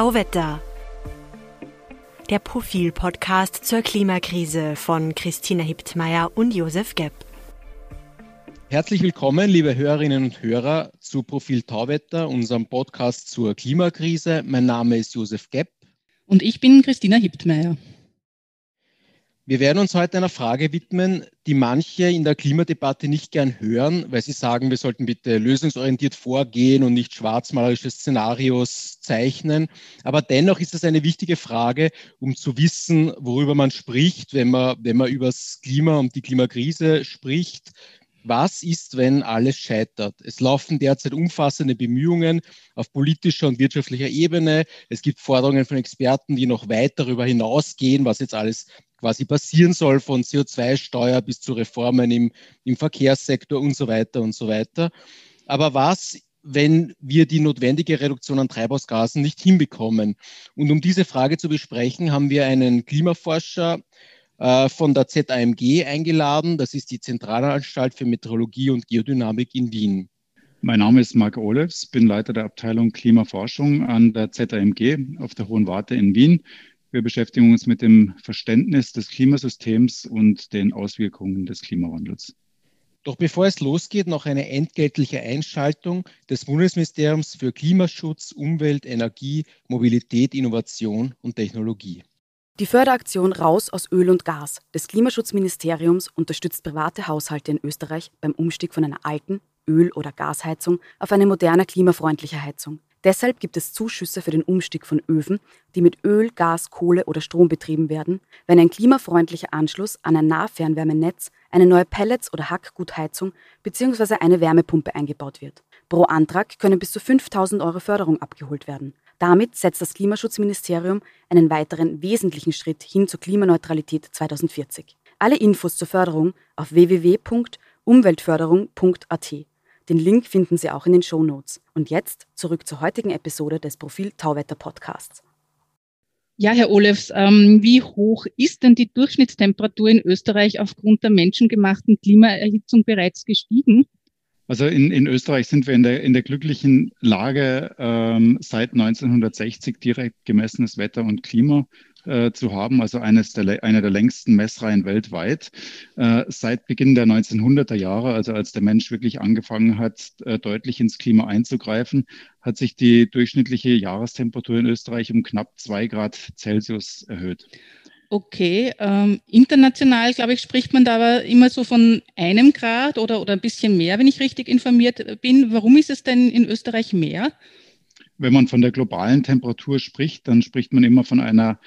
Tauwetter. Der Profil-Podcast zur Klimakrise von Christina Hiptmeier und Josef Gepp. Herzlich willkommen, liebe Hörerinnen und Hörer, zu Profil Tauwetter, unserem Podcast zur Klimakrise. Mein Name ist Josef Gepp. Und ich bin Christina Hiptmeier. Wir werden uns heute einer Frage widmen, die manche in der Klimadebatte nicht gern hören, weil sie sagen, wir sollten bitte lösungsorientiert vorgehen und nicht schwarzmalerische Szenarios zeichnen. Aber dennoch ist es eine wichtige Frage, um zu wissen, worüber man spricht, wenn man, wenn man über das Klima und die Klimakrise spricht. Was ist, wenn alles scheitert? Es laufen derzeit umfassende Bemühungen auf politischer und wirtschaftlicher Ebene. Es gibt Forderungen von Experten, die noch weit darüber hinausgehen, was jetzt alles quasi passieren soll, von CO2-Steuer bis zu Reformen im, im Verkehrssektor und so weiter und so weiter. Aber was wenn wir die notwendige Reduktion an Treibhausgasen nicht hinbekommen. Und um diese Frage zu besprechen, haben wir einen Klimaforscher von der ZAMG eingeladen. Das ist die Zentralanstalt für Meteorologie und Geodynamik in Wien. Mein Name ist Marc Olefs, bin Leiter der Abteilung Klimaforschung an der ZAMG auf der Hohen Warte in Wien. Wir beschäftigen uns mit dem Verständnis des Klimasystems und den Auswirkungen des Klimawandels. Doch bevor es losgeht, noch eine entgeltliche Einschaltung des Bundesministeriums für Klimaschutz, Umwelt, Energie, Mobilität, Innovation und Technologie. Die Förderaktion Raus aus Öl und Gas des Klimaschutzministeriums unterstützt private Haushalte in Österreich beim Umstieg von einer alten Öl- oder Gasheizung auf eine moderne klimafreundliche Heizung. Deshalb gibt es Zuschüsse für den Umstieg von Öfen, die mit Öl, Gas, Kohle oder Strom betrieben werden, wenn ein klimafreundlicher Anschluss an ein Nahfernwärmenetz, eine neue Pellets- oder Hackgutheizung bzw. eine Wärmepumpe eingebaut wird. Pro Antrag können bis zu 5000 Euro Förderung abgeholt werden. Damit setzt das Klimaschutzministerium einen weiteren wesentlichen Schritt hin zur Klimaneutralität 2040. Alle Infos zur Förderung auf www.umweltförderung.at. Den Link finden Sie auch in den Show Notes. Und jetzt zurück zur heutigen Episode des Profil Tauwetter Podcasts. Ja, Herr Olefs, ähm, wie hoch ist denn die Durchschnittstemperatur in Österreich aufgrund der menschengemachten Klimaerhitzung bereits gestiegen? Also in, in Österreich sind wir in der, in der glücklichen Lage, ähm, seit 1960 direkt gemessenes Wetter und Klima äh, zu haben, also eines der, eine der längsten Messreihen weltweit. Äh, seit Beginn der 1900er Jahre, also als der Mensch wirklich angefangen hat, äh, deutlich ins Klima einzugreifen, hat sich die durchschnittliche Jahrestemperatur in Österreich um knapp zwei Grad Celsius erhöht. Okay, ähm, international, glaube ich, spricht man da aber immer so von einem Grad oder, oder ein bisschen mehr, wenn ich richtig informiert bin. Warum ist es denn in Österreich mehr? Wenn man von der globalen Temperatur spricht, dann spricht man immer von einer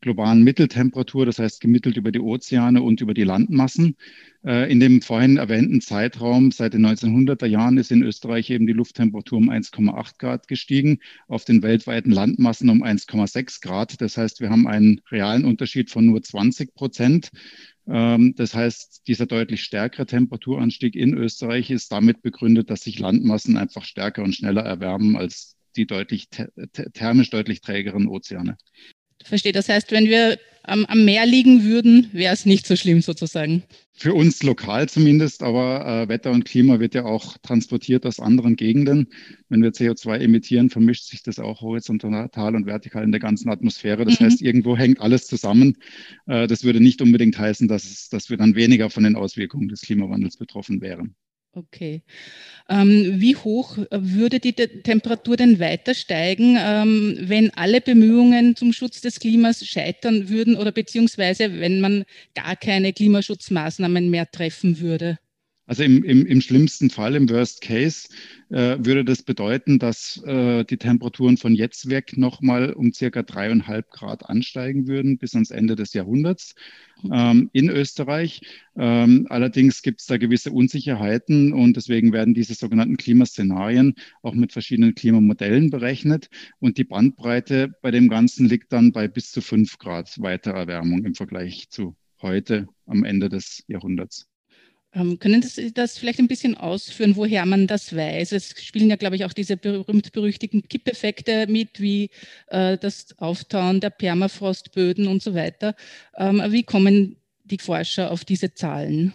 globalen Mitteltemperatur, das heißt gemittelt über die Ozeane und über die Landmassen. Äh, in dem vorhin erwähnten Zeitraum seit den 1900er Jahren ist in Österreich eben die Lufttemperatur um 1,8 Grad gestiegen, auf den weltweiten Landmassen um 1,6 Grad. Das heißt, wir haben einen realen Unterschied von nur 20 Prozent. Ähm, das heißt, dieser deutlich stärkere Temperaturanstieg in Österreich ist damit begründet, dass sich Landmassen einfach stärker und schneller erwärmen als die deutlich thermisch deutlich trägeren Ozeane. Verstehe. Das heißt, wenn wir am, am Meer liegen würden, wäre es nicht so schlimm sozusagen. Für uns lokal zumindest, aber äh, Wetter und Klima wird ja auch transportiert aus anderen Gegenden. Wenn wir CO2 emittieren, vermischt sich das auch horizontal und vertikal in der ganzen Atmosphäre. Das mhm. heißt, irgendwo hängt alles zusammen. Äh, das würde nicht unbedingt heißen, dass, es, dass wir dann weniger von den Auswirkungen des Klimawandels betroffen wären. Okay. Ähm, wie hoch würde die Temperatur denn weiter steigen, ähm, wenn alle Bemühungen zum Schutz des Klimas scheitern würden oder beziehungsweise wenn man gar keine Klimaschutzmaßnahmen mehr treffen würde? Also im, im, im schlimmsten Fall, im Worst Case, würde das bedeuten, dass äh, die Temperaturen von jetzt weg nochmal um circa dreieinhalb Grad ansteigen würden bis ans Ende des Jahrhunderts ähm, in Österreich. Ähm, allerdings gibt es da gewisse Unsicherheiten und deswegen werden diese sogenannten Klimaszenarien auch mit verschiedenen Klimamodellen berechnet. Und die Bandbreite bei dem Ganzen liegt dann bei bis zu fünf Grad weiterer Erwärmung im Vergleich zu heute am Ende des Jahrhunderts. Ähm, können Sie das vielleicht ein bisschen ausführen, woher man das weiß? Es spielen ja, glaube ich, auch diese berühmt-berüchtigten Kippeffekte mit, wie äh, das Auftauen der Permafrostböden und so weiter. Ähm, wie kommen die Forscher auf diese Zahlen?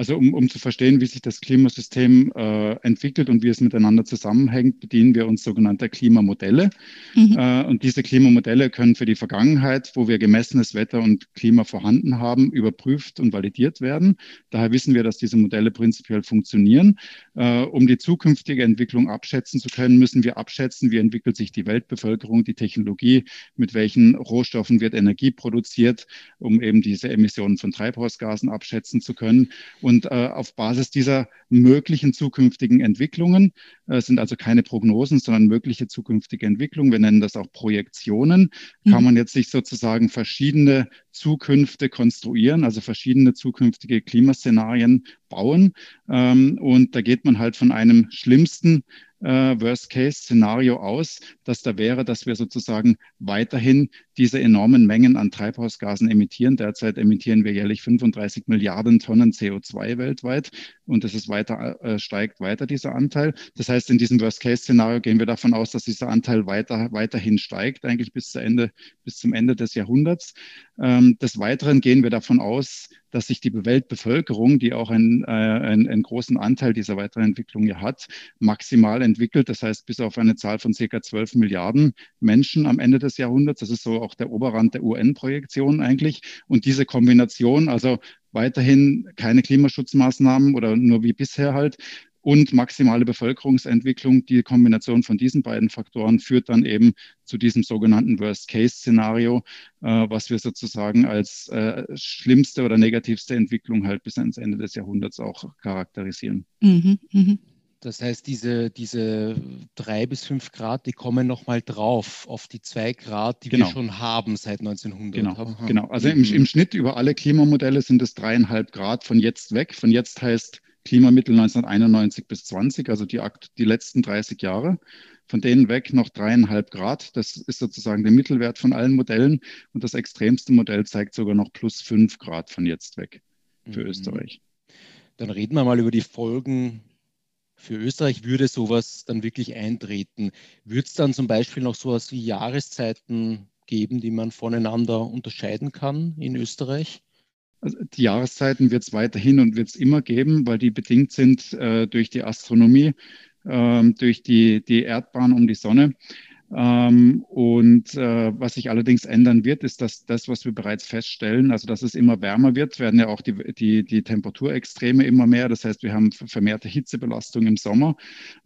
Also um, um zu verstehen, wie sich das Klimasystem äh, entwickelt und wie es miteinander zusammenhängt, bedienen wir uns sogenannter Klimamodelle. Mhm. Äh, und diese Klimamodelle können für die Vergangenheit, wo wir gemessenes Wetter und Klima vorhanden haben, überprüft und validiert werden. Daher wissen wir, dass diese Modelle prinzipiell funktionieren. Äh, um die zukünftige Entwicklung abschätzen zu können, müssen wir abschätzen, wie entwickelt sich die Weltbevölkerung, die Technologie, mit welchen Rohstoffen wird Energie produziert, um eben diese Emissionen von Treibhausgasen abschätzen zu können. Und äh, auf Basis dieser möglichen zukünftigen Entwicklungen, äh, sind also keine Prognosen, sondern mögliche zukünftige Entwicklungen, wir nennen das auch Projektionen, mhm. kann man jetzt sich sozusagen verschiedene Zukünfte konstruieren, also verschiedene zukünftige Klimaszenarien bauen. Ähm, und da geht man halt von einem schlimmsten Worst-Case-Szenario aus, dass da wäre, dass wir sozusagen weiterhin diese enormen Mengen an Treibhausgasen emittieren. Derzeit emittieren wir jährlich 35 Milliarden Tonnen CO2 weltweit und es ist weiter, äh, steigt weiter dieser Anteil. Das heißt, in diesem Worst-Case-Szenario gehen wir davon aus, dass dieser Anteil weiter, weiterhin steigt, eigentlich bis, zu Ende, bis zum Ende des Jahrhunderts. Ähm, des Weiteren gehen wir davon aus, dass sich die Weltbevölkerung, die auch einen, äh, einen, einen großen Anteil dieser weiteren Entwicklung ja hat, maximal entwickelt. Das heißt, bis auf eine Zahl von circa 12 Milliarden Menschen am Ende des Jahrhunderts. Das ist so auch der Oberrand der UN-Projektion eigentlich. Und diese Kombination, also weiterhin keine Klimaschutzmaßnahmen oder nur wie bisher halt, und maximale Bevölkerungsentwicklung. Die Kombination von diesen beiden Faktoren führt dann eben zu diesem sogenannten Worst-Case-Szenario, äh, was wir sozusagen als äh, schlimmste oder negativste Entwicklung halt bis ans Ende des Jahrhunderts auch charakterisieren. Mhm, mh. Das heißt, diese, diese drei bis fünf Grad, die kommen nochmal drauf auf die zwei Grad, die genau. wir schon haben seit 1900. Genau, genau. also im, im Schnitt über alle Klimamodelle sind es dreieinhalb Grad von jetzt weg. Von jetzt heißt Klimamittel 1991 bis 20, also die, die letzten 30 Jahre. Von denen weg noch dreieinhalb Grad. Das ist sozusagen der Mittelwert von allen Modellen. Und das extremste Modell zeigt sogar noch plus fünf Grad von jetzt weg für mhm. Österreich. Dann reden wir mal über die Folgen für Österreich. Würde sowas dann wirklich eintreten? Würde es dann zum Beispiel noch sowas wie Jahreszeiten geben, die man voneinander unterscheiden kann in Österreich? Also die Jahreszeiten wird es weiterhin und wird es immer geben, weil die bedingt sind äh, durch die Astronomie, äh, durch die, die Erdbahn um die Sonne. Ähm, und äh, was sich allerdings ändern wird, ist, dass das, was wir bereits feststellen, also dass es immer wärmer wird, werden ja auch die, die, die Temperaturextreme immer mehr. Das heißt, wir haben vermehrte Hitzebelastung im Sommer,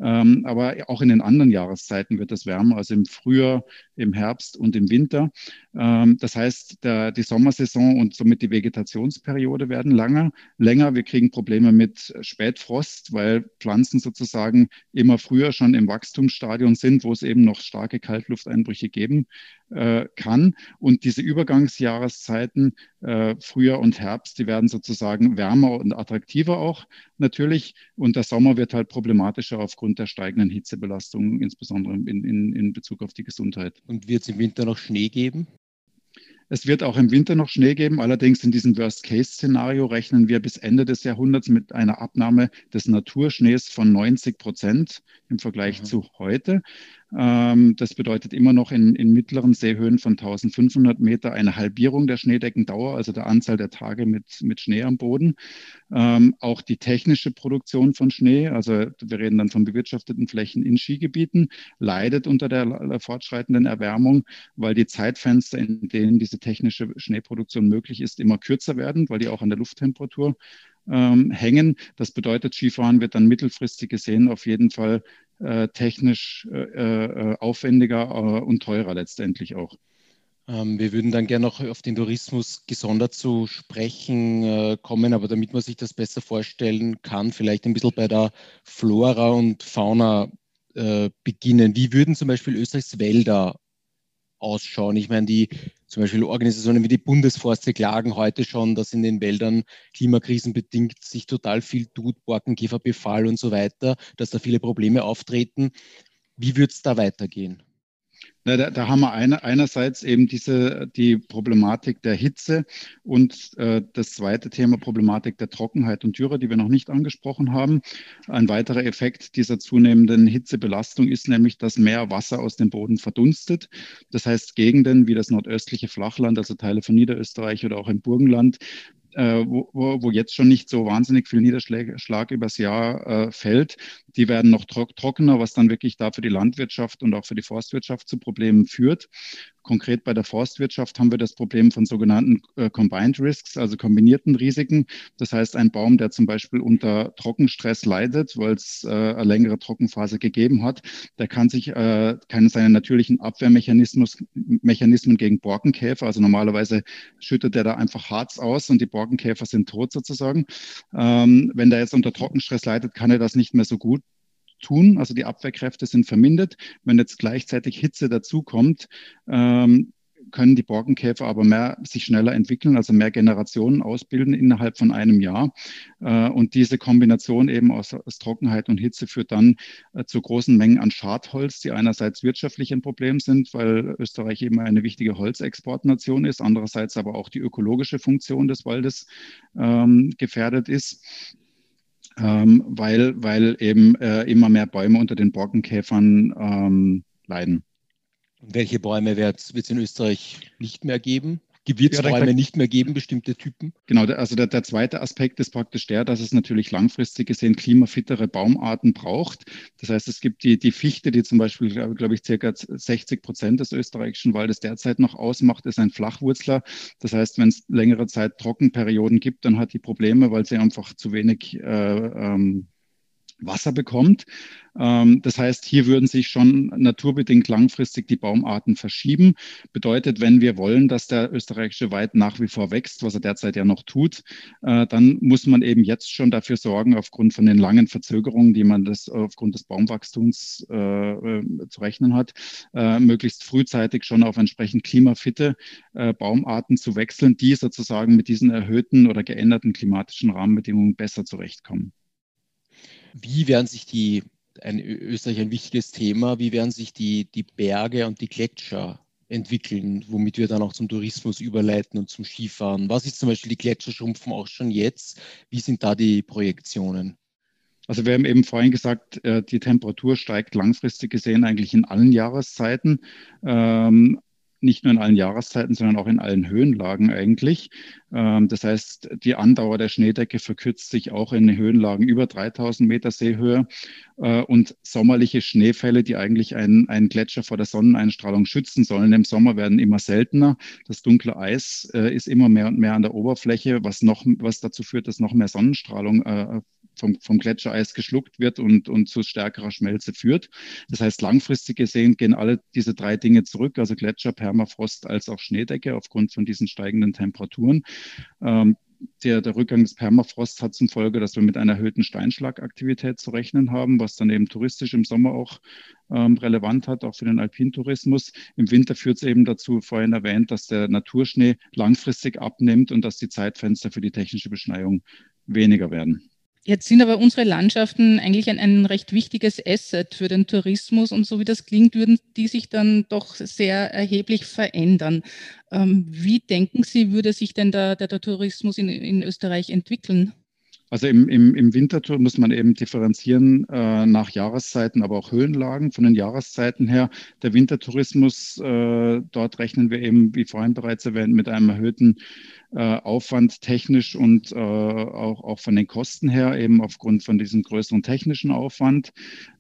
ähm, aber auch in den anderen Jahreszeiten wird es wärmer, also im Frühjahr, im Herbst und im Winter. Ähm, das heißt, der, die Sommersaison und somit die Vegetationsperiode werden langer, länger. Wir kriegen Probleme mit Spätfrost, weil Pflanzen sozusagen immer früher schon im Wachstumsstadion sind, wo es eben noch starke starke Kaltlufteinbrüche geben äh, kann. Und diese Übergangsjahreszeiten, äh, Frühjahr und Herbst, die werden sozusagen wärmer und attraktiver auch natürlich. Und der Sommer wird halt problematischer aufgrund der steigenden Hitzebelastung, insbesondere in, in, in Bezug auf die Gesundheit. Und wird es im Winter noch Schnee geben? Es wird auch im Winter noch Schnee geben. Allerdings in diesem Worst-Case-Szenario rechnen wir bis Ende des Jahrhunderts mit einer Abnahme des Naturschnees von 90 Prozent im Vergleich mhm. zu heute. Ähm, das bedeutet immer noch in, in, mittleren Seehöhen von 1500 Meter eine Halbierung der Schneedeckendauer, also der Anzahl der Tage mit, mit Schnee am Boden. Ähm, auch die technische Produktion von Schnee, also wir reden dann von bewirtschafteten Flächen in Skigebieten, leidet unter der, der fortschreitenden Erwärmung, weil die Zeitfenster, in denen diese technische Schneeproduktion möglich ist, immer kürzer werden, weil die auch an der Lufttemperatur ähm, hängen. Das bedeutet, Skifahren wird dann mittelfristig gesehen auf jeden Fall äh, technisch äh, äh, aufwendiger äh, und teurer letztendlich auch. Ähm, wir würden dann gerne noch auf den Tourismus gesondert zu sprechen äh, kommen, aber damit man sich das besser vorstellen kann, vielleicht ein bisschen bei der Flora und Fauna äh, beginnen. Wie würden zum Beispiel Österreichs Wälder ausschauen? Ich meine, die zum Beispiel Organisationen wie die Bundesforste klagen heute schon, dass in den Wäldern klimakrisenbedingt sich total viel tut, Borkenkäferbefall und so weiter, dass da viele Probleme auftreten. Wie wird es da weitergehen? Na, da, da, haben wir eine, einerseits eben diese, die Problematik der Hitze und äh, das zweite Thema Problematik der Trockenheit und Dürre, die wir noch nicht angesprochen haben. Ein weiterer Effekt dieser zunehmenden Hitzebelastung ist nämlich, dass mehr Wasser aus dem Boden verdunstet. Das heißt, Gegenden wie das nordöstliche Flachland, also Teile von Niederösterreich oder auch im Burgenland, äh, wo, wo, jetzt schon nicht so wahnsinnig viel Niederschlag übers Jahr äh, fällt, die werden noch trockener, was dann wirklich da für die Landwirtschaft und auch für die Forstwirtschaft zu Problemen führt. Konkret bei der Forstwirtschaft haben wir das Problem von sogenannten äh, Combined Risks, also kombinierten Risiken. Das heißt, ein Baum, der zum Beispiel unter Trockenstress leidet, weil es äh, eine längere Trockenphase gegeben hat, der kann sich äh, keine seine natürlichen Abwehrmechanismen gegen Borkenkäfer, also normalerweise schüttet er da einfach Harz aus und die Borkenkäfer sind tot sozusagen. Ähm, wenn der jetzt unter Trockenstress leidet, kann er das nicht mehr so gut tun. Also die Abwehrkräfte sind vermindert. Wenn jetzt gleichzeitig Hitze dazukommt, ähm, können die Borkenkäfer aber mehr sich schneller entwickeln, also mehr Generationen ausbilden innerhalb von einem Jahr. Äh, und diese Kombination eben aus, aus Trockenheit und Hitze führt dann äh, zu großen Mengen an Schadholz, die einerseits wirtschaftlich ein Problem sind, weil Österreich eben eine wichtige Holzexportnation ist, andererseits aber auch die ökologische Funktion des Waldes ähm, gefährdet ist ähm, weil, weil eben äh, immer mehr Bäume unter den Borkenkäfern ähm, leiden. Welche Bäume wird es in Österreich nicht mehr geben? Gewürzbäume ja, nicht mehr geben, bestimmte Typen? Genau, also der, der, zweite Aspekt ist praktisch der, dass es natürlich langfristig gesehen klimafittere Baumarten braucht. Das heißt, es gibt die, die Fichte, die zum Beispiel, glaube glaub ich, circa 60 Prozent des österreichischen Waldes derzeit noch ausmacht, ist ein Flachwurzler. Das heißt, wenn es längere Zeit Trockenperioden gibt, dann hat die Probleme, weil sie einfach zu wenig äh, ähm, Wasser bekommt. Ähm, das heißt, hier würden sich schon naturbedingt langfristig die Baumarten verschieben. Bedeutet, wenn wir wollen, dass der österreichische Wald nach wie vor wächst, was er derzeit ja noch tut, äh, dann muss man eben jetzt schon dafür sorgen, aufgrund von den langen Verzögerungen, die man das aufgrund des Baumwachstums äh, äh zu rechnen hat, möglichst frühzeitig schon auf entsprechend klimafitte Baumarten zu wechseln, die sozusagen mit diesen erhöhten oder geänderten klimatischen Rahmenbedingungen besser zurechtkommen. Wie werden sich die, ein Österreich ein wichtiges Thema, wie werden sich die, die Berge und die Gletscher entwickeln, womit wir dann auch zum Tourismus überleiten und zum Skifahren? Was ist zum Beispiel die Gletscherschrumpfen auch schon jetzt? Wie sind da die Projektionen? Also wir haben eben vorhin gesagt, äh, die Temperatur steigt langfristig gesehen eigentlich in allen Jahreszeiten. Ähm, nicht nur in allen Jahreszeiten, sondern auch in allen Höhenlagen eigentlich. Ähm, das heißt, die Andauer der Schneedecke verkürzt sich auch in Höhenlagen über 3000 Meter Seehöhe. Äh, und sommerliche Schneefälle, die eigentlich einen, einen Gletscher vor der Sonneneinstrahlung schützen sollen, im Sommer werden immer seltener. Das dunkle Eis äh, ist immer mehr und mehr an der Oberfläche, was, noch, was dazu führt, dass noch mehr Sonnenstrahlung äh, vom, vom Gletschereis geschluckt wird und, und zu stärkerer Schmelze führt. Das heißt, langfristig gesehen gehen alle diese drei Dinge zurück, also Gletscher, Permafrost als auch Schneedecke aufgrund von diesen steigenden Temperaturen. Ähm, der, der, Rückgang des Permafrosts hat zum Folge, dass wir mit einer erhöhten Steinschlagaktivität zu rechnen haben, was dann eben touristisch im Sommer auch ähm, relevant hat, auch für den Alpintourismus. Im Winter führt es eben dazu, vorhin erwähnt, dass der Naturschnee langfristig abnimmt und dass die Zeitfenster für die technische Beschneiung weniger werden. Jetzt sind aber unsere Landschaften eigentlich ein, ein, recht wichtiges Asset für den Tourismus und so wie das klingt, würden die sich dann doch sehr erheblich verändern. Ähm, wie denken Sie, würde sich denn der, der, der Tourismus in, in Österreich entwickeln? Also im, im, im Wintertour muss man eben differenzieren äh, nach Jahreszeiten, aber auch Höhenlagen. Von den Jahreszeiten her, der Wintertourismus, äh, dort rechnen wir eben, wie vorhin bereits erwähnt, mit einem erhöhten äh, Aufwand technisch und äh, auch, auch von den Kosten her, eben aufgrund von diesem größeren technischen Aufwand.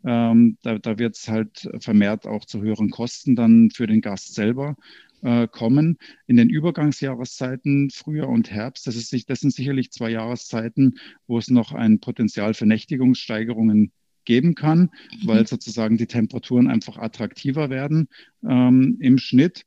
Ähm, da da wird es halt vermehrt auch zu höheren Kosten dann für den Gast selber äh, kommen. In den Übergangsjahreszeiten, Frühjahr und Herbst, das, ist, das sind sicherlich zwei Jahreszeiten, wo es noch ein Potenzial für Nächtigungssteigerungen geben kann, mhm. weil sozusagen die Temperaturen einfach attraktiver werden ähm, im Schnitt.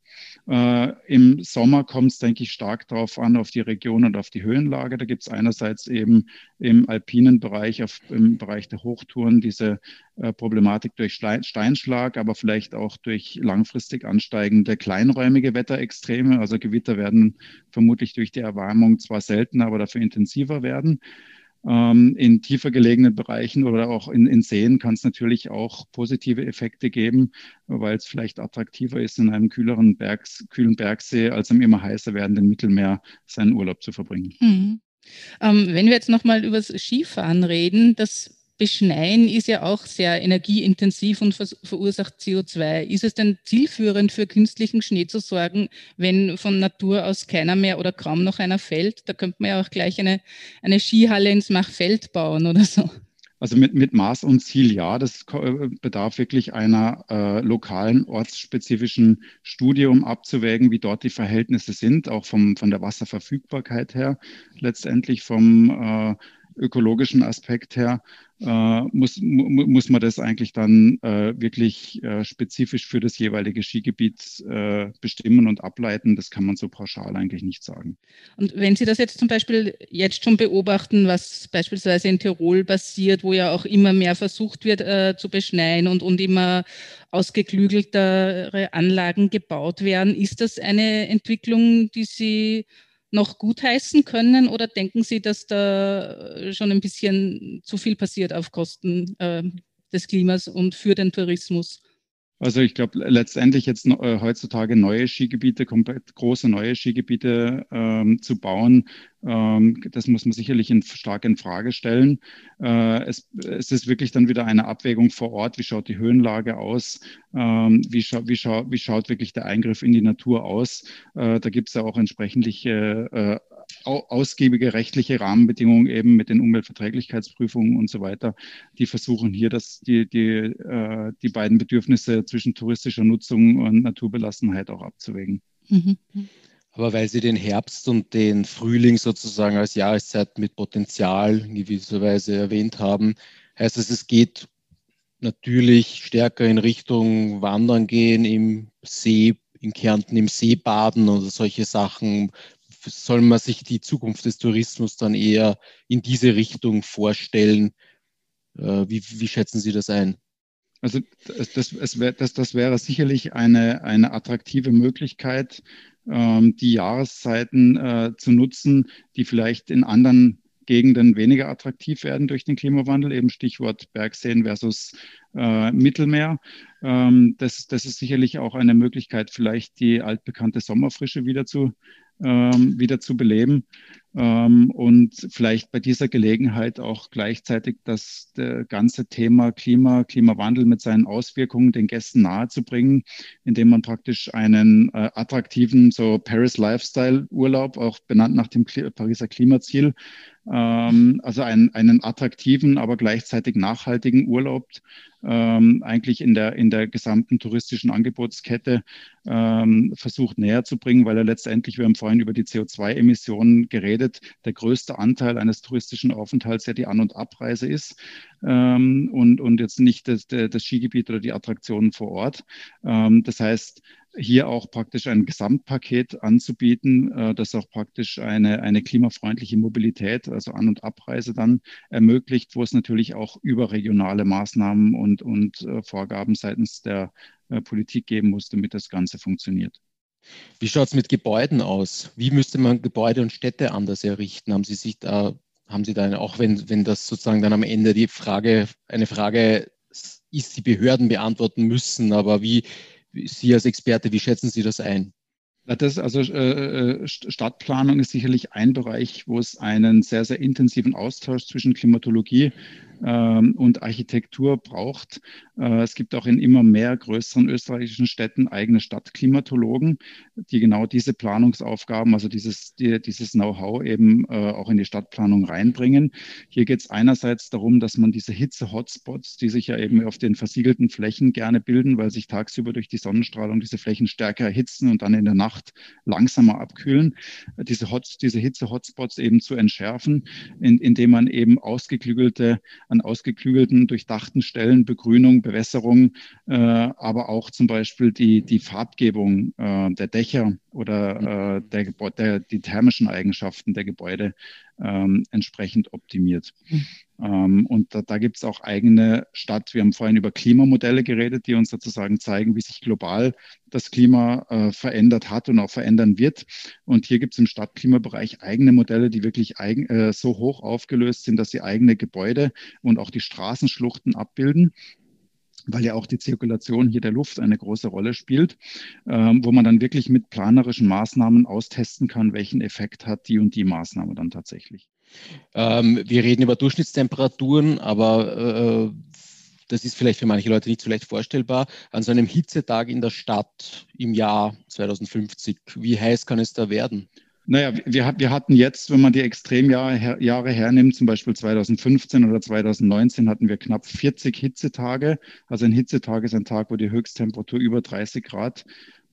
Äh, Im Sommer kommt es, denke ich, stark darauf an, auf die Region und auf die Höhenlage. Da gibt es einerseits eben im alpinen Bereich, auf, im Bereich der Hochtouren diese äh, Problematik durch Steinschlag, aber vielleicht auch durch langfristig ansteigende kleinräumige Wetterextreme. Also Gewitter werden vermutlich durch die Erwärmung zwar seltener, aber dafür intensiver werden. Ähm, in tiefer gelegenen Bereichen oder auch in, in Seen kann es natürlich auch positive Effekte geben, weil es vielleicht attraktiver ist, in einem kühleren Bergs, kühlen Bergsee als im immer heißer werdenden Mittelmeer seinen Urlaub zu verbringen. Mhm. Ähm, wenn wir jetzt nochmal über das Skifahren reden, das Beschneien ist ja auch sehr energieintensiv und verursacht CO2. Ist es denn zielführend für künstlichen Schnee zu sorgen, wenn von Natur aus keiner mehr oder kaum noch einer fällt? Da könnte man ja auch gleich eine, eine Skihalle ins Machfeld bauen oder so. Also mit, mit Maß und Ziel ja, das äh, bedarf wirklich einer äh, lokalen, ortsspezifischen Studie, um abzuwägen, wie dort die Verhältnisse sind, auch vom, von der Wasserverfügbarkeit her, letztendlich vom äh, ökologischen Aspekt her äh, muss, muss man das eigentlich dann äh, wirklich äh, spezifisch für das jeweilige Skigebiet äh, bestimmen und ableiten. Das kann man so pauschal eigentlich nicht sagen. Und wenn Sie das jetzt zum Beispiel jetzt schon beobachten, was beispielsweise in Tirol passiert, wo ja auch immer mehr versucht wird äh, zu beschneien und, und immer ausgeklügeltere Anlagen gebaut werden, ist das eine Entwicklung, die Sie noch gutheißen können oder denken Sie, dass da schon ein bisschen zu viel passiert auf Kosten äh, des Klimas und für den Tourismus? Also ich glaube letztendlich jetzt äh, heutzutage neue Skigebiete, komplett große neue Skigebiete ähm, zu bauen, das muss man sicherlich in, stark in Frage stellen. Äh, es, es, ist wirklich dann wieder eine Abwägung vor Ort. Wie schaut die Höhenlage aus? Ähm, wie, scha wie, scha wie, schaut wirklich der Eingriff in die Natur aus? Äh, da gibt es ja auch entsprechliche äh, ausgiebige rechtliche Rahmenbedingungen eben mit den Umweltverträglichkeitsprüfungen und so weiter, die versuchen hier, dass die, die, äh, die beiden Bedürfnisse zwischen touristischer Nutzung und Naturbelassenheit auch abzuwägen. Mhm. Aber weil Sie den Herbst und den Frühling sozusagen als Jahreszeit mit Potenzial in gewisser Weise erwähnt haben, heißt das, es geht natürlich stärker in Richtung Wandern gehen im See, in Kärnten im See baden oder solche Sachen, soll man sich die Zukunft des Tourismus dann eher in diese Richtung vorstellen? Äh, wie, wie schätzen Sie das ein? Also das, das, das, das wäre sicherlich eine, eine attraktive Möglichkeit, ähm, die Jahreszeiten äh, zu nutzen, die vielleicht in anderen Gegenden weniger attraktiv werden durch den Klimawandel, eben Stichwort Bergseen versus äh, Mittelmeer. Ähm, das, das ist sicherlich auch eine Möglichkeit, vielleicht die altbekannte Sommerfrische wieder zu ähm, wieder zu beleben und vielleicht bei dieser Gelegenheit auch gleichzeitig das ganze Thema Klima, Klimawandel mit seinen Auswirkungen den Gästen nahezubringen, indem man praktisch einen äh, attraktiven so Paris Lifestyle Urlaub, auch benannt nach dem Pariser Klimaziel, ähm, also einen, einen attraktiven, aber gleichzeitig nachhaltigen Urlaub ähm, eigentlich in der, in der gesamten touristischen Angebotskette ähm, versucht näher zu bringen, weil er letztendlich, wir haben vorhin über die CO2-Emissionen geredet, der größte Anteil eines touristischen Aufenthalts ja die An- und Abreise ist ähm, und, und jetzt nicht das, das Skigebiet oder die Attraktionen vor Ort. Ähm, das heißt, hier auch praktisch ein Gesamtpaket anzubieten, äh, das auch praktisch eine, eine klimafreundliche Mobilität, also An- und Abreise dann ermöglicht, wo es natürlich auch überregionale Maßnahmen und, und äh, Vorgaben seitens der äh, Politik geben muss, damit das Ganze funktioniert. Wie schaut es mit Gebäuden aus? Wie müsste man Gebäude und Städte anders errichten? Haben Sie sich da, haben Sie da, auch wenn, wenn das sozusagen dann am Ende die Frage, eine Frage ist, die Behörden beantworten müssen, aber wie, Sie als Experte, wie schätzen Sie das ein? Das also äh, äh Stadtplanung ist sicherlich ein Bereich, wo es einen sehr, sehr intensiven Austausch zwischen Klimatologie ähm, und Architektur braucht. Äh, es gibt auch in immer mehr größeren österreichischen Städten eigene Stadtklimatologen, die genau diese Planungsaufgaben, also dieses, die, dieses Know-how eben äh, auch in die Stadtplanung reinbringen. Hier geht es einerseits darum, dass man diese Hitze-Hotspots, die sich ja eben auf den versiegelten Flächen gerne bilden, weil sich tagsüber durch die Sonnenstrahlung diese Flächen stärker erhitzen und dann in der Nacht langsamer abkühlen, diese, Hot, diese Hitze-Hotspots eben zu entschärfen, in, indem man eben ausgeklügelte an ausgeklügelten, durchdachten Stellen, Begrünung, Bewässerung, äh, aber auch zum Beispiel die, die Farbgebung äh, der Dächer oder äh, der, der, die thermischen Eigenschaften der Gebäude ähm, entsprechend optimiert. Ähm, und da, da gibt es auch eigene Stadt. Wir haben vorhin über Klimamodelle geredet, die uns sozusagen zeigen, wie sich global das Klima äh, verändert hat und auch verändern wird. Und hier gibt es im Stadtklimabereich eigene Modelle, die wirklich eigen, äh, so hoch aufgelöst sind, dass sie eigene Gebäude und auch die Straßenschluchten abbilden weil ja auch die Zirkulation hier der Luft eine große Rolle spielt, ähm, wo man dann wirklich mit planerischen Maßnahmen austesten kann, welchen Effekt hat die und die Maßnahme dann tatsächlich. Ähm, wir reden über Durchschnittstemperaturen, aber äh, das ist vielleicht für manche Leute nicht so leicht vorstellbar. An so einem Hitzetag in der Stadt im Jahr 2050, wie heiß kann es da werden? Naja, wir, wir hatten jetzt, wenn man die Extremjahre Jahre hernimmt, zum Beispiel 2015 oder 2019, hatten wir knapp 40 Hitzetage. Also ein Hitzetag ist ein Tag, wo die Höchsttemperatur über 30 Grad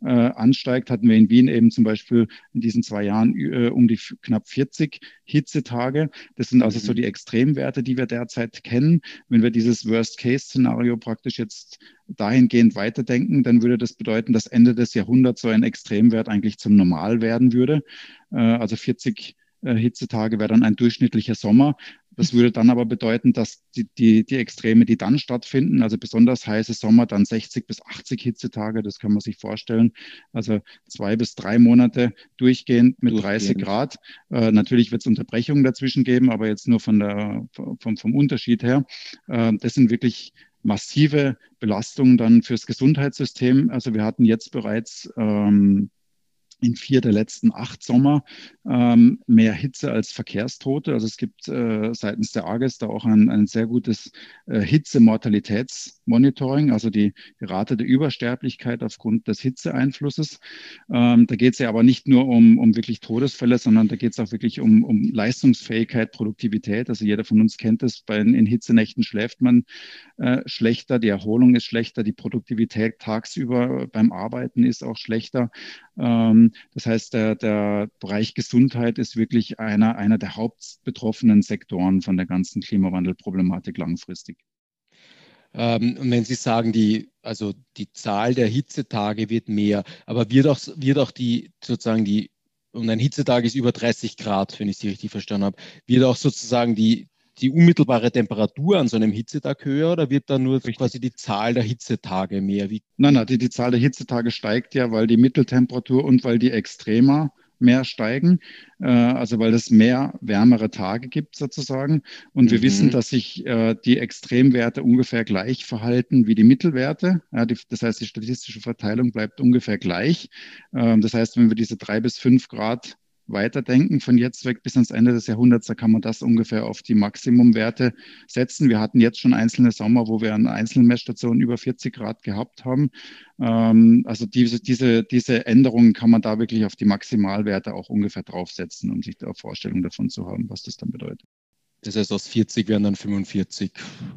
äh, ansteigt, hatten wir in Wien eben zum Beispiel in diesen zwei Jahren äh, um die knapp 40 Hitzetage. Das sind also mhm. so die Extremwerte, die wir derzeit kennen. Wenn wir dieses Worst-Case-Szenario praktisch jetzt dahingehend weiterdenken, dann würde das bedeuten, dass Ende des Jahrhunderts so ein Extremwert eigentlich zum Normal werden würde. Äh, also 40 äh, Hitzetage wäre dann ein durchschnittlicher Sommer. Das würde dann aber bedeuten, dass die, die, die Extreme, die dann stattfinden, also besonders heiße Sommer, dann 60 bis 80 Hitzetage, das kann man sich vorstellen. Also zwei bis drei Monate durchgehend mit durchgehend. 30 Grad. Äh, natürlich wird es Unterbrechungen dazwischen geben, aber jetzt nur von der, vom, vom Unterschied her. Äh, das sind wirklich massive Belastungen dann fürs Gesundheitssystem. Also wir hatten jetzt bereits ähm, in vier der letzten acht Sommer ähm, mehr Hitze als Verkehrstote. Also es gibt äh, seitens der AGES da auch ein, ein sehr gutes äh, Hitze-Mortalitätsmonitoring, also die, die, Rate der Übersterblichkeit aufgrund des Hitzeeinflusses. Ähm, da geht es ja aber nicht nur um, um wirklich Todesfälle, sondern da geht es auch wirklich um, um Leistungsfähigkeit, Produktivität. Also jeder von uns kennt es, bei, in Hitzenächten schläft man äh, schlechter, die Erholung ist schlechter, die Produktivität tagsüber beim Arbeiten ist auch schlechter. Ähm, das heißt, der, der Bereich Gesundheit ist wirklich einer, einer der hauptbetroffenen Sektoren von der ganzen Klimawandelproblematik langfristig. Ähm, und wenn Sie sagen, die, also die Zahl der Hitzetage wird mehr, aber wird auch, wird auch die sozusagen die, und ein Hitzetag ist über 30 Grad, wenn ich Sie richtig verstanden habe, wird auch sozusagen die, die unmittelbare Temperatur an so einem Hitzetag höher oder wird da nur Richtig. quasi die Zahl der Hitzetage mehr? Wie nein, nein, die, die Zahl der Hitzetage steigt ja, weil die Mitteltemperatur und weil die Extremer mehr steigen, äh, also weil es mehr wärmere Tage gibt sozusagen. Und wir mhm. wissen, dass sich äh, die Extremwerte ungefähr gleich verhalten wie die Mittelwerte. Ja, die, das heißt, die statistische Verteilung bleibt ungefähr gleich. Ähm, das heißt, wenn wir diese drei bis fünf Grad weiterdenken, von jetzt weg bis ans Ende des Jahrhunderts, da kann man das ungefähr auf die Maximumwerte setzen. Wir hatten jetzt schon einzelne Sommer, wo wir an einzelnen Messstationen über 40 Grad gehabt haben. Ähm, also diese, diese, diese Änderungen kann man da wirklich auf die Maximalwerte auch ungefähr draufsetzen, um sich da Vorstellung davon zu haben, was das dann bedeutet. Das heißt, aus 40 werden dann 45,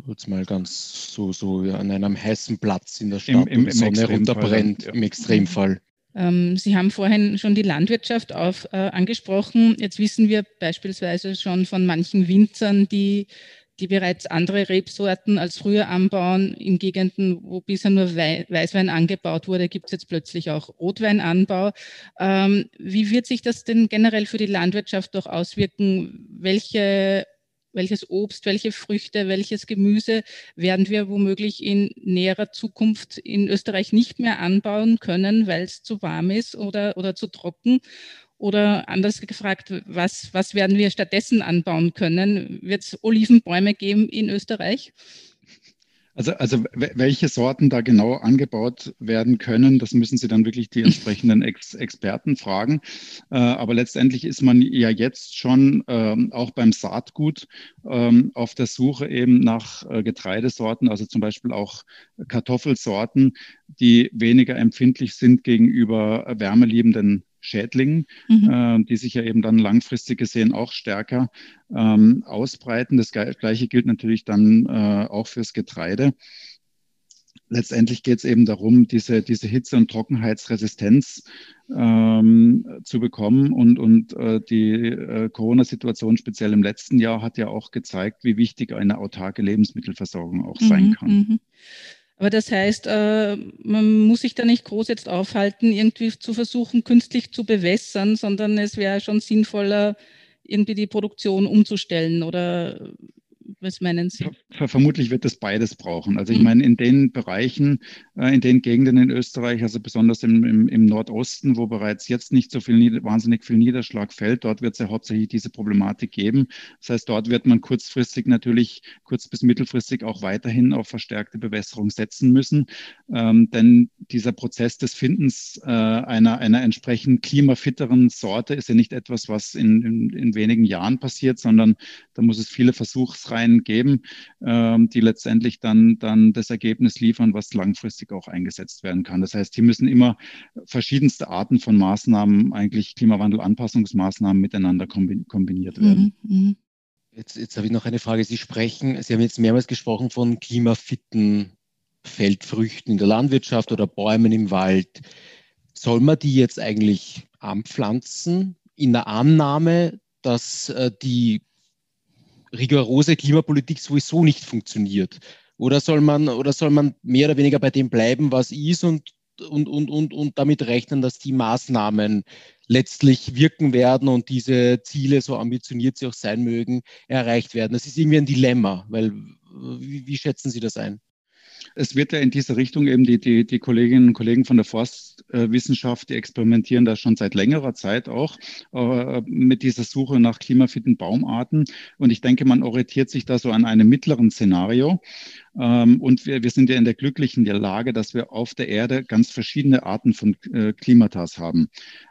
jetzt mal ganz so, so an einem heißen Platz in der Stadt, Im, im, im Sonne runterbrennt, ja. im Extremfall. Ähm, Sie haben vorhin schon die Landwirtschaft auf, äh, angesprochen. Jetzt wissen wir beispielsweise schon von manchen Winzern, die, die bereits andere Rebsorten als früher anbauen. In Gegenden, wo bisher nur Wei Weißwein angebaut wurde, gibt es jetzt plötzlich auch Rotweinanbau. Ähm, wie wird sich das denn generell für die Landwirtschaft doch auswirken? Welche welches Obst, welche Früchte, welches Gemüse werden wir womöglich in näherer Zukunft in Österreich nicht mehr anbauen können, weil es zu warm ist oder, oder zu trocken. Oder anders gefragt, was, was werden wir stattdessen anbauen können? Wird es Olivenbäume geben in Österreich? Also, also welche Sorten da genau angebaut werden können, das müssen Sie dann wirklich die entsprechenden Ex Experten fragen. Äh, aber letztendlich ist man ja jetzt schon ähm, auch beim Saatgut ähm, auf der Suche eben nach äh, Getreidesorten, also zum Beispiel auch Kartoffelsorten, die weniger empfindlich sind gegenüber wärmeliebenden Schädlingen, mhm. äh, die sich ja eben dann langfristig gesehen auch stärker ähm, ausbreiten. Das Gleiche gilt natürlich dann äh, auch fürs Getreide. Letztendlich geht es eben darum, diese, diese Hitze- und Trockenheitsresistenz ähm, zu bekommen. Und, und äh, die äh, Corona-Situation speziell im letzten Jahr hat ja auch gezeigt, wie wichtig eine autarke Lebensmittelversorgung auch mhm, sein kann. Mhm. Aber das heißt, äh, man muss sich da nicht groß jetzt aufhalten, irgendwie zu versuchen, künstlich zu bewässern, sondern es wäre schon sinnvoller, irgendwie die Produktion umzustellen oder Was meinen Sie? Ver vermutlich wird es beides brauchen. Also ich mhm. meine, in den Bereichen, äh, in den Gegenden in Österreich, also besonders im, im, im, Nordosten, wo bereits jetzt nicht so viel, wahnsinnig viel Niederschlag fällt, dort wird es ja hauptsächlich diese Problematik geben. Das heißt, dort wird man kurzfristig natürlich, kurz- bis mittelfristig auch weiterhin auf verstärkte Bewässerung setzen müssen. Ähm, denn dieser Prozess des Findens äh, einer, einer entsprechend klimafitteren Sorte ist ja nicht etwas, was in, in, in wenigen Jahren passiert, sondern da muss es viele Versuchsreihen geben, ähm, die letztendlich dann, dann das Ergebnis liefern, was langfristig auch eingesetzt werden kann. Das heißt, hier müssen immer verschiedenste Arten von Maßnahmen, eigentlich Klimawandelanpassungsmaßnahmen miteinander kombiniert werden. Mhm, mh. Jetzt, jetzt habe ich noch eine Frage. Sie sprechen, Sie haben jetzt mehrmals gesprochen von klimafitten Feldfrüchten in der Landwirtschaft oder Bäumen im Wald. Soll man die jetzt eigentlich anpflanzen in der Annahme, dass äh, die rigorose Klimapolitik sowieso nicht funktioniert? Oder soll man, oder soll man mehr oder weniger bei dem bleiben, was ist und, und, und, und, und damit rechnen, dass die Maßnahmen letztlich wirken werden und diese Ziele, so ambitioniert sie auch sein mögen, erreicht werden? Das ist irgendwie ein Dilemma, weil wie, wie schätzen Sie das ein? Es wird ja in diese Richtung eben die, die, die Kolleginnen und Kollegen von der Forstwissenschaft, die experimentieren da schon seit längerer Zeit auch äh, mit dieser Suche nach klimafitten Baumarten. Und ich denke, man orientiert sich da so an einem mittleren Szenario. Ähm, und wir, wir sind ja in der glücklichen Lage, dass wir auf der Erde ganz verschiedene Arten von äh, Klimatas haben.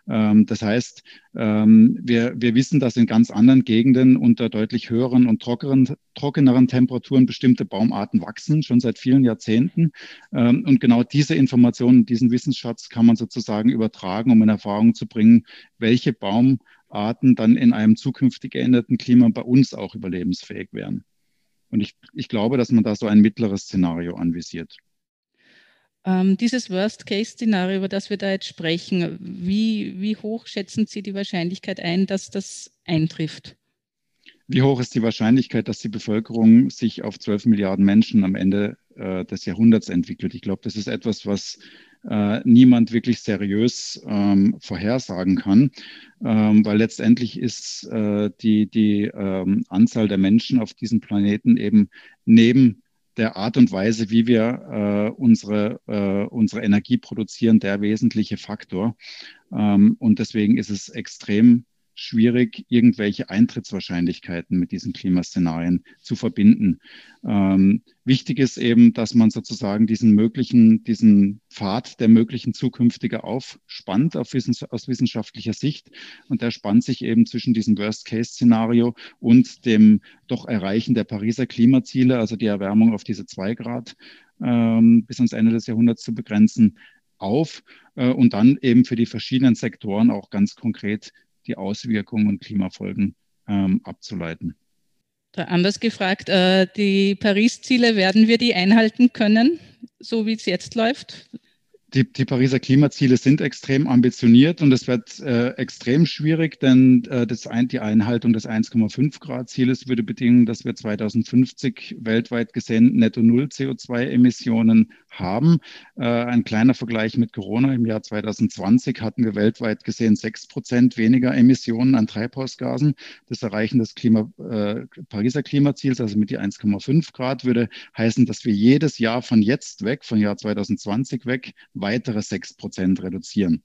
Ähm, das heißt, ähm, wir, wir wissen, dass in ganz anderen Gegenden unter deutlich höheren und trockenen, trockeneren Temperaturen bestimmte Baumarten wachsen, schon seit vielen Jahrzehnten. Und genau diese Informationen, diesen Wissensschatz kann man sozusagen übertragen, um in Erfahrung zu bringen, welche Baumarten dann in einem zukünftig geänderten Klima bei uns auch überlebensfähig wären. Und ich, ich glaube, dass man da so ein mittleres Szenario anvisiert. Ähm, dieses Worst-Case-Szenario, über das wir da jetzt sprechen, wie, wie hoch schätzen Sie die Wahrscheinlichkeit ein, dass das eintrifft? Wie hoch ist die Wahrscheinlichkeit, dass die Bevölkerung sich auf 12 Milliarden Menschen am Ende äh, des Jahrhunderts entwickelt? Ich glaube, das ist etwas, was äh, niemand wirklich seriös ähm, vorhersagen kann, ähm, weil letztendlich ist äh, die, die ähm, Anzahl der Menschen auf diesem Planeten eben neben der Art und Weise, wie wir äh, unsere, äh, unsere Energie produzieren, der wesentliche Faktor. Ähm, und deswegen ist es extrem schwierig, irgendwelche Eintrittswahrscheinlichkeiten mit diesen Klimaszenarien zu verbinden. Ähm, wichtig ist eben, dass man sozusagen diesen möglichen, diesen Pfad der möglichen zukünftige aufspannt auf Wissens aus wissenschaftlicher Sicht. Und der spannt sich eben zwischen diesem Worst-Case-Szenario und dem doch Erreichen der Pariser Klimaziele, also die Erwärmung auf diese zwei Grad ähm, bis ans Ende des Jahrhunderts zu begrenzen, auf äh, und dann eben für die verschiedenen Sektoren auch ganz konkret die Auswirkungen und Klimafolgen ähm, abzuleiten. Anders gefragt, äh, die Paris-Ziele, werden wir die einhalten können, so wie es jetzt läuft? Die, die, Pariser Klimaziele sind extrem ambitioniert und es wird äh, extrem schwierig, denn äh, das ein, die Einhaltung des 1,5 Grad Zieles würde bedingen, dass wir 2050 weltweit gesehen netto Null CO2-Emissionen haben. Äh, ein kleiner Vergleich mit Corona. Im Jahr 2020 hatten wir weltweit gesehen sechs Prozent weniger Emissionen an Treibhausgasen. Das Erreichen des Klima, äh, Pariser Klimaziels, also mit die 1,5 Grad, würde heißen, dass wir jedes Jahr von jetzt weg, von Jahr 2020 weg, weitere sechs Prozent reduzieren.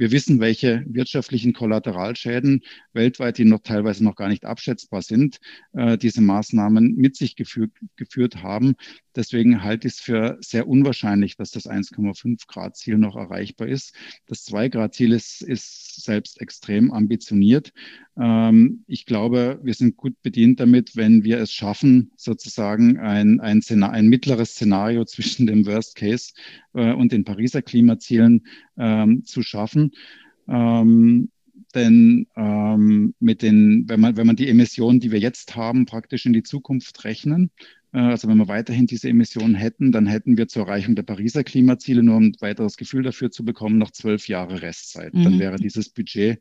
Wir wissen, welche wirtschaftlichen Kollateralschäden weltweit, die noch teilweise noch gar nicht abschätzbar sind, äh, diese Maßnahmen mit sich geführt haben. Deswegen halte ich es für sehr unwahrscheinlich, dass das 1,5 Grad Ziel noch erreichbar ist. Das 2 Grad Ziel ist, ist selbst extrem ambitioniert. Ähm, ich glaube, wir sind gut bedient damit, wenn wir es schaffen, sozusagen ein, ein, Szenario, ein mittleres Szenario zwischen dem Worst Case äh, und den Pariser Klimazielen ähm, zu schaffen. Ähm, denn ähm, mit den, wenn man, wenn man die Emissionen, die wir jetzt haben, praktisch in die Zukunft rechnen, also wenn wir weiterhin diese Emissionen hätten, dann hätten wir zur Erreichung der Pariser Klimaziele nur ein weiteres Gefühl dafür zu bekommen, noch zwölf Jahre Restzeit. Mhm. Dann wäre dieses Budget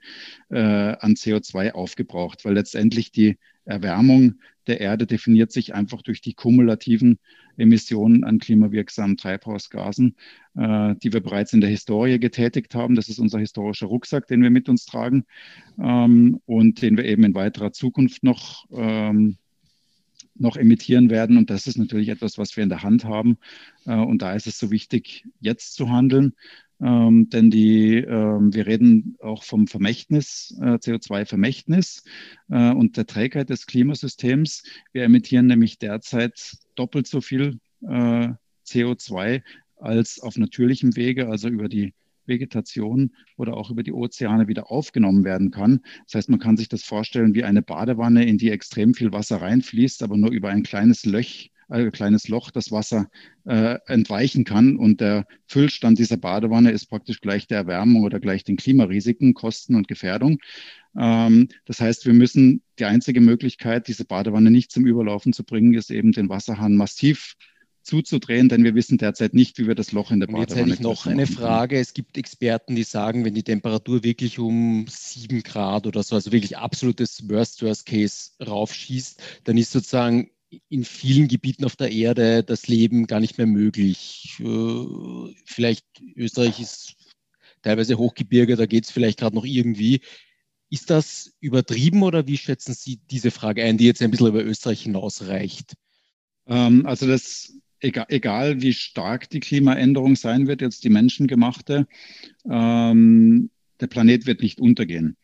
äh, an CO2 aufgebraucht, weil letztendlich die Erwärmung der Erde definiert sich einfach durch die kumulativen Emissionen an klimawirksamen Treibhausgasen, äh, die wir bereits in der Historie getätigt haben. Das ist unser historischer Rucksack, den wir mit uns tragen ähm, und den wir eben in weiterer Zukunft noch ähm, noch emittieren werden. Und das ist natürlich etwas, was wir in der Hand haben. Äh, und da ist es so wichtig, jetzt zu handeln. Ähm, denn die, ähm, wir reden auch vom Vermächtnis, äh, CO2-Vermächtnis äh, und der Trägheit des Klimasystems. Wir emittieren nämlich derzeit doppelt so viel äh, CO2 als auf natürlichem Wege, also über die Vegetation oder auch über die Ozeane wieder aufgenommen werden kann. Das heißt, man kann sich das vorstellen wie eine Badewanne, in die extrem viel Wasser reinfließt, aber nur über ein kleines Löch, äh, kleines Loch das Wasser äh, entweichen kann. Und der Füllstand dieser Badewanne ist praktisch gleich der Erwärmung oder gleich den Klimarisiken, Kosten und Gefährdung. Ähm, das heißt, wir müssen die einzige Möglichkeit, diese Badewanne nicht zum Überlaufen zu bringen, ist eben den Wasserhahn massiv zuzudrehen, denn wir wissen derzeit nicht, wie wir das Loch in der Badewanne Jetzt hätte ich noch eine Frage. Es gibt Experten, die sagen, wenn die Temperatur wirklich um sieben Grad oder so, also wirklich absolutes Worst-Worst-Case raufschießt, dann ist sozusagen in vielen Gebieten auf der Erde das Leben gar nicht mehr möglich. Äh, vielleicht Österreich ist teilweise Hochgebirge, da geht es vielleicht gerade noch irgendwie. Ist das übertrieben oder wie schätzen Sie diese Frage ein, die jetzt ein bisschen über Österreich hinausreicht? Ähm, also das egal, egal wie stark die Klimaänderung sein wird, jetzt die menschengemachte, ähm, der Planet wird nicht untergehen.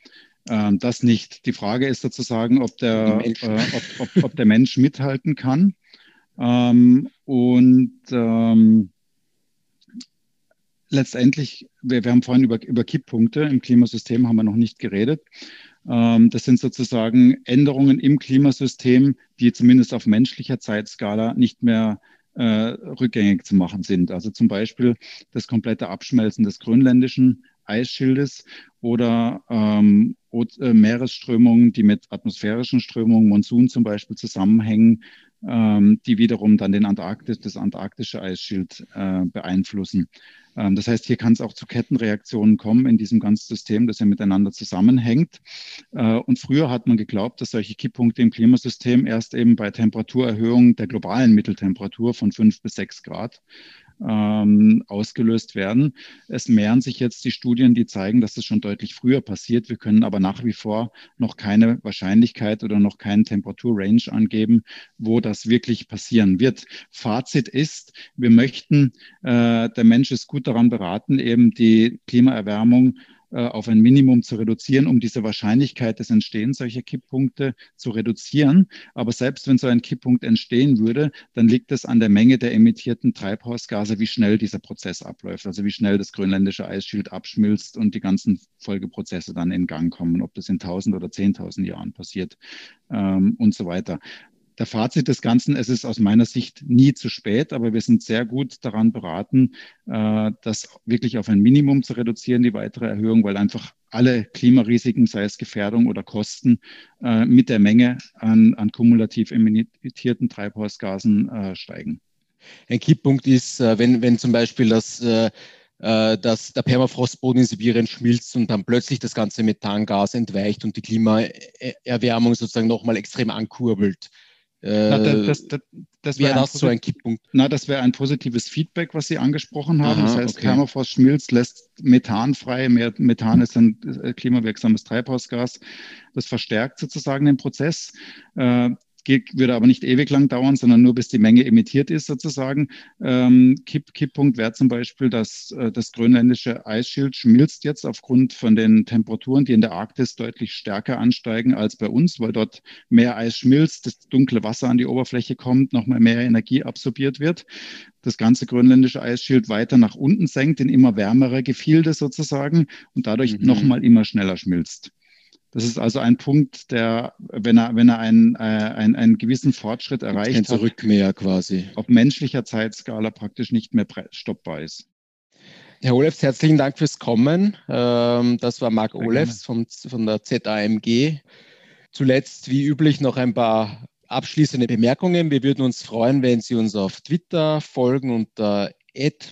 Ähm, das nicht. Die Frage ist sozusagen, ob der, äh, ob, ob, ob, der Mensch mithalten kann. Ähm, und ähm, letztendlich, wir, wir, haben vorhin über, über Kipppunkte im Klimasystem haben wir noch nicht geredet. Ähm, das sind sozusagen Änderungen im Klimasystem, die zumindest auf menschlicher Zeitskala nicht mehr rückgängig zu machen sind. Also zum Beispiel das komplette Abschmelzen des grönländischen Eisschildes oder ähm, äh, Meeresströmungen, die mit atmosphärischen Strömungen, Monsun zum Beispiel zusammenhängen, ähm, die wiederum dann den Antarktis, das antarktische Eisschild äh, beeinflussen. Ähm, das heißt, hier kann es auch zu Kettenreaktionen kommen in diesem ganzen System, das ja miteinander zusammenhängt. Äh, und früher hat man geglaubt, dass solche Kipppunkte im Klimasystem erst eben bei Temperaturerhöhung der globalen Mitteltemperatur von fünf bis sechs Grad ähm, ausgelöst werden. Es mehren sich jetzt die Studien, die zeigen, dass das schon deutlich früher passiert. Wir können aber nach wie vor noch keine Wahrscheinlichkeit oder noch keinen Temperaturrange angeben, wo das wirklich passieren wird. Fazit ist, wir möchten, äh, der Mensch ist gut daran beraten, eben die Klimaerwärmung auf ein Minimum zu reduzieren, um diese Wahrscheinlichkeit des Entstehens solcher Kipppunkte zu reduzieren. Aber selbst wenn so ein Kipppunkt entstehen würde, dann liegt es an der Menge der emittierten Treibhausgase, wie schnell dieser Prozess abläuft, also wie schnell das grönländische Eisschild abschmilzt und die ganzen Folgeprozesse dann in Gang kommen, ob das in 1000 oder 10.000 Jahren passiert ähm, und so weiter der Fazit des Ganzen, es ist aus meiner Sicht nie zu spät, aber wir sind sehr gut daran beraten, äh, das wirklich auf ein Minimum zu reduzieren, die weitere Erhöhung, weil einfach alle Klimarisiken, sei es Gefährdung oder Kosten, äh, mit der Menge an, an kumulativ emittierten Treibhausgasen äh, steigen. Ein Kipppunkt ist, wenn, wenn zum Beispiel das dass der Permafrostboden in Sibirien schmilzt und dann plötzlich das ganze Methangas entweicht und die Klimaerwärmung sozusagen nochmal extrem ankurbelt. Na, das, das, das wäre das so ein Kipppunkt. Na, das wäre ein positives Feedback, was Sie angesprochen haben. Aha, das heißt, okay. Permafrost schmilzt, lässt Methan frei. Methan ist ein äh, klimawirksames Treibhausgas. Das verstärkt sozusagen den Prozess. Geht, würde aber nicht ewig lang dauern, sondern nur bis die Menge emittiert ist sozusagen. Ähm, Kipp, Kipppunkt wäre zum Beispiel, dass äh, das grönländische Eisschild schmilzt jetzt aufgrund von den Temperaturen, die in der Arktis deutlich stärker ansteigen als bei uns, weil dort mehr Eis schmilzt, das dunkle Wasser an die Oberfläche kommt, nochmal mehr Energie absorbiert wird. Das ganze grönländische Eisschild weiter nach unten senkt in immer wärmere Gefilde sozusagen und dadurch mhm. nochmal immer schneller schmilzt. Das ist also ein Punkt, der, wenn er, wenn er einen, äh, einen, einen gewissen Fortschritt erreicht hat, zurück mehr quasi. auf menschlicher Zeitskala praktisch nicht mehr stoppbar ist. Herr Olefs, herzlichen Dank fürs Kommen. Ähm, das war Marc Olefs von, von der ZAMG. Zuletzt, wie üblich, noch ein paar abschließende Bemerkungen. Wir würden uns freuen, wenn Sie uns auf Twitter folgen unter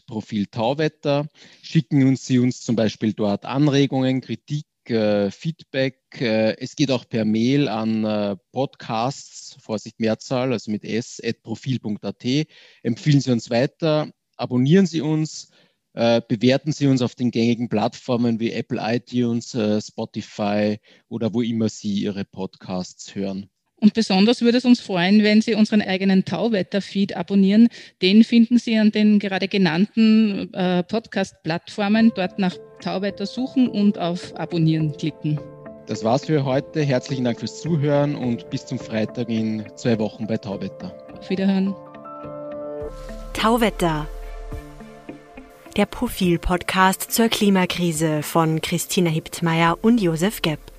Profil Tauwetter. Schicken uns Sie uns zum Beispiel dort Anregungen, Kritik, äh, Feedback. Äh, es geht auch per Mail an äh, Podcasts, Vorsicht Mehrzahl, also mit s, profil.at. Empfehlen Sie uns weiter, abonnieren Sie uns, bewerten Sie uns auf den gängigen Plattformen wie Apple iTunes, Spotify oder wo immer Sie Ihre Podcasts hören. Und besonders würde es uns freuen, wenn Sie unseren eigenen Tauwetter-Feed abonnieren. Den finden Sie an den gerade genannten äh, Podcast-Plattformen. Dort nach Tauwetter suchen und auf Abonnieren klicken. Das war's für heute. Herzlichen Dank fürs Zuhören und bis zum Freitag in zwei Wochen bei Tauwetter. Auf Wiederhören. Tauwetter. Der Profil-Podcast zur Klimakrise von Christina Hiptmeier und Josef Gepp.